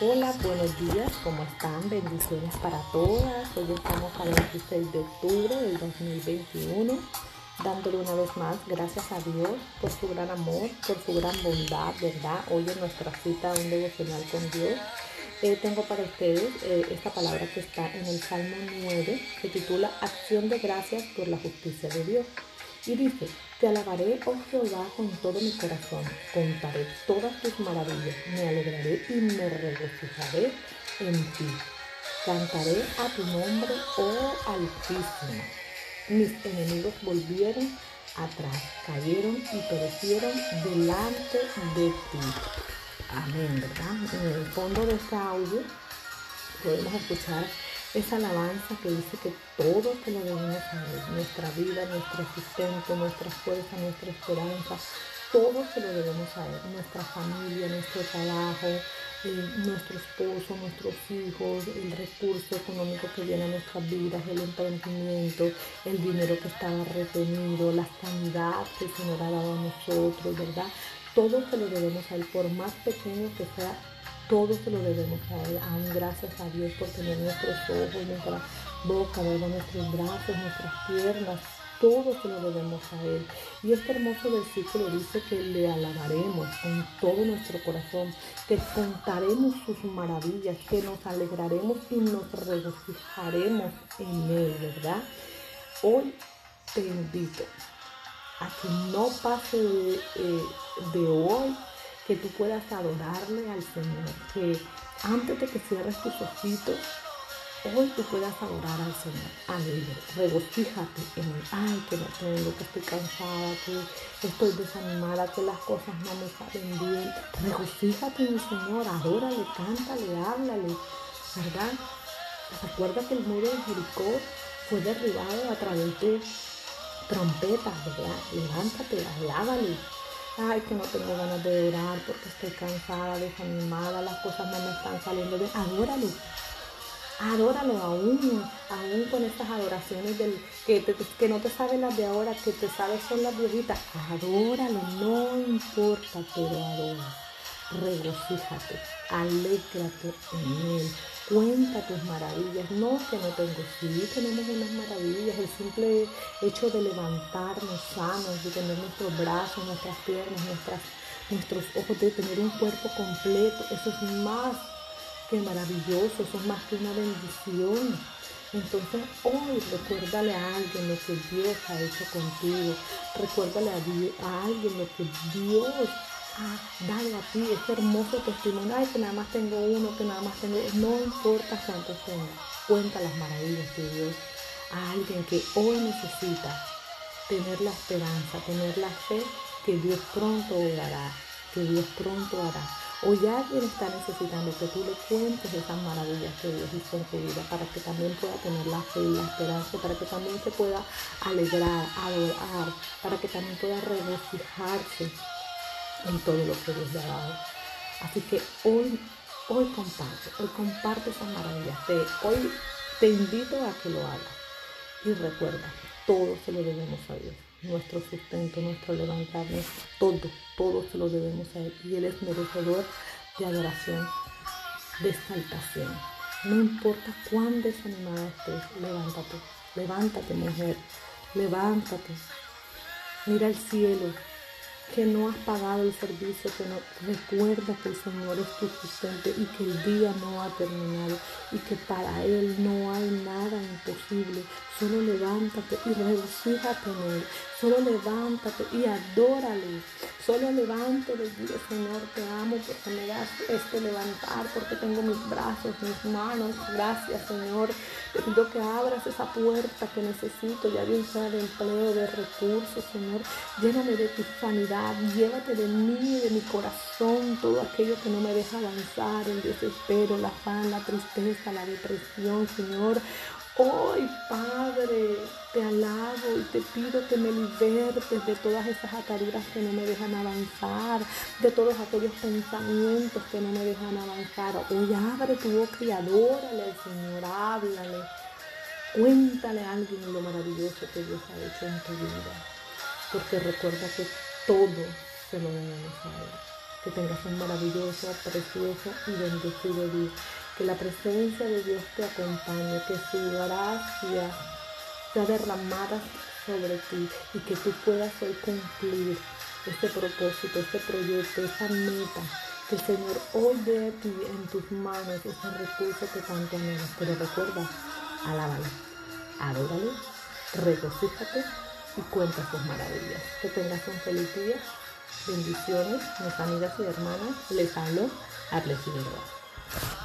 Hola, buenos días, ¿cómo están? Bendiciones para todas. Hoy estamos a 26 de octubre del 2021, dándole una vez más gracias a Dios por su gran amor, por su gran bondad, ¿verdad? Hoy en nuestra cita, un devocional con Dios. Eh, tengo para ustedes eh, esta palabra que está en el Salmo 9, que titula Acción de gracias por la justicia de Dios. Y dice, te alabaré, oh Jehová, con todo mi corazón, contaré todas tus maravillas, me alegraré y me regocijaré en ti. Cantaré a tu nombre, oh Altísimo. Mis enemigos volvieron atrás, cayeron y perecieron delante de ti. Amén, ¿verdad? En el fondo de este audio podemos escuchar esa alabanza que dice que todo te lo debemos a Él, nuestra vida, nuestro sustento, nuestra fuerza, nuestra esperanza, todo se lo debemos a Él, nuestra familia, nuestro trabajo, nuestro esposo, nuestros hijos, el recurso económico que viene a nuestras vidas, el emprendimiento, el dinero que estaba retenido, la sanidad que el Señor ha dado a nosotros, ¿verdad? Todo se lo debemos a Él, por más pequeño que sea todo se lo debemos a Él. Aún gracias a Dios por tener nuestros ojos, nuestra boca, nuestros brazos, nuestras piernas. Todo se lo debemos a Él. Y este hermoso versículo dice que le alabaremos con todo nuestro corazón, que contaremos sus maravillas, que nos alegraremos y nos regocijaremos en Él, ¿verdad? Hoy te invito a que no pase de, eh, de hoy que tú puedas adorarle al Señor, que antes de que cierres tus ojitos, hoy tú puedas adorar al Señor. Alegre, regocíjate en el, ay, que no tengo, que estoy cansada, que estoy desanimada, que las cosas no me salen bien. Regocíjate en el Señor, adórale, cántale, háblale, ¿verdad? Recuerda que el muro de Jericó fue derribado a través de trompetas, ¿verdad? Levántate, alábale, Ay, que no tengo ganas de orar porque estoy cansada, desanimada, las cosas no me están saliendo bien. Adóralo. Adóralo aún, aún con estas adoraciones del que, que no te saben las de ahora, que te sabes son las viejitas. Adóralo, no importa, pero adora. Regocíjate, alégrate en él Cuenta tus maravillas. No que no tengo. Sí, tenemos unas maravillas. El simple hecho de levantarnos sanos, de tener nuestros brazos, nuestras piernas, nuestras, nuestros ojos, de tener un cuerpo completo. Eso es más que maravilloso. Eso es más que una bendición. Entonces hoy recuérdale a alguien lo que Dios ha hecho contigo. Recuérdale a, a alguien lo que Dios ah, dale a ti ese hermoso testimonio. Ay, que nada más tengo uno, que nada más tengo. No importa cuántos tengas, cuenta las maravillas de Dios a alguien que hoy necesita tener la esperanza, tener la fe que Dios pronto hará, que Dios pronto hará. O ya alguien está necesitando que tú le cuentes esas maravillas que Dios hizo en tu vida para que también pueda tener la fe y la esperanza, para que también se pueda alegrar, adorar, para que también pueda regocijarse en todo lo que Dios le ha dado. Así que hoy, hoy comparte, hoy comparte esas maravillas. hoy te invito a que lo hagas. Y recuerda, todo se lo debemos a Dios. Nuestro sustento, nuestro levantarnos, todo, todo se lo debemos a Él. Y Él es merecedor de adoración, de exaltación. No importa cuán desanimada estés, levántate, levántate mujer, levántate. Mira el cielo, que no has pagado el servicio, que no recuerda que el Señor es tu sustento y que el día no ha terminado y que para Él no hay nada imposible. Solo levántate y regocíjate en Él. Solo levántate y adórale. Solo levántate y dile, Señor, te amo porque me das este levantar, porque tengo mis brazos, mis manos. Gracias, Señor. Te pido que abras esa puerta que necesito, ya bien sea de empleo, de recursos, Señor. Lléname de tu sanidad, llévate de mí, de mi corazón, todo aquello que no me deja avanzar, el desespero, la afán, la tristeza, la depresión, Señor. Hoy, Padre, te alabo y te pido que me libertes de todas esas ataduras que no me dejan avanzar, de todos aquellos pensamientos que no me dejan avanzar. Hoy abre tu boca y adórale al Señor, háblale. Cuéntale a alguien lo maravilloso que Dios ha hecho en tu vida. Porque recuerda que todo se lo debemos a Él. Que tengas un maravilloso, precioso y bendecido día. Que la presencia de Dios te acompañe, que su gracia sea derramada sobre ti y que tú puedas hoy cumplir este propósito, este proyecto, esta meta. Que el Señor hoy dé a ti en tus manos ese recurso que tanto anhelas. Pero recuerda, alábalo, adóralo, regocíjate y cuenta sus maravillas. Que tengas un feliz día. Bendiciones, mis amigas y hermanas. Les hablo, Arles Figueroa.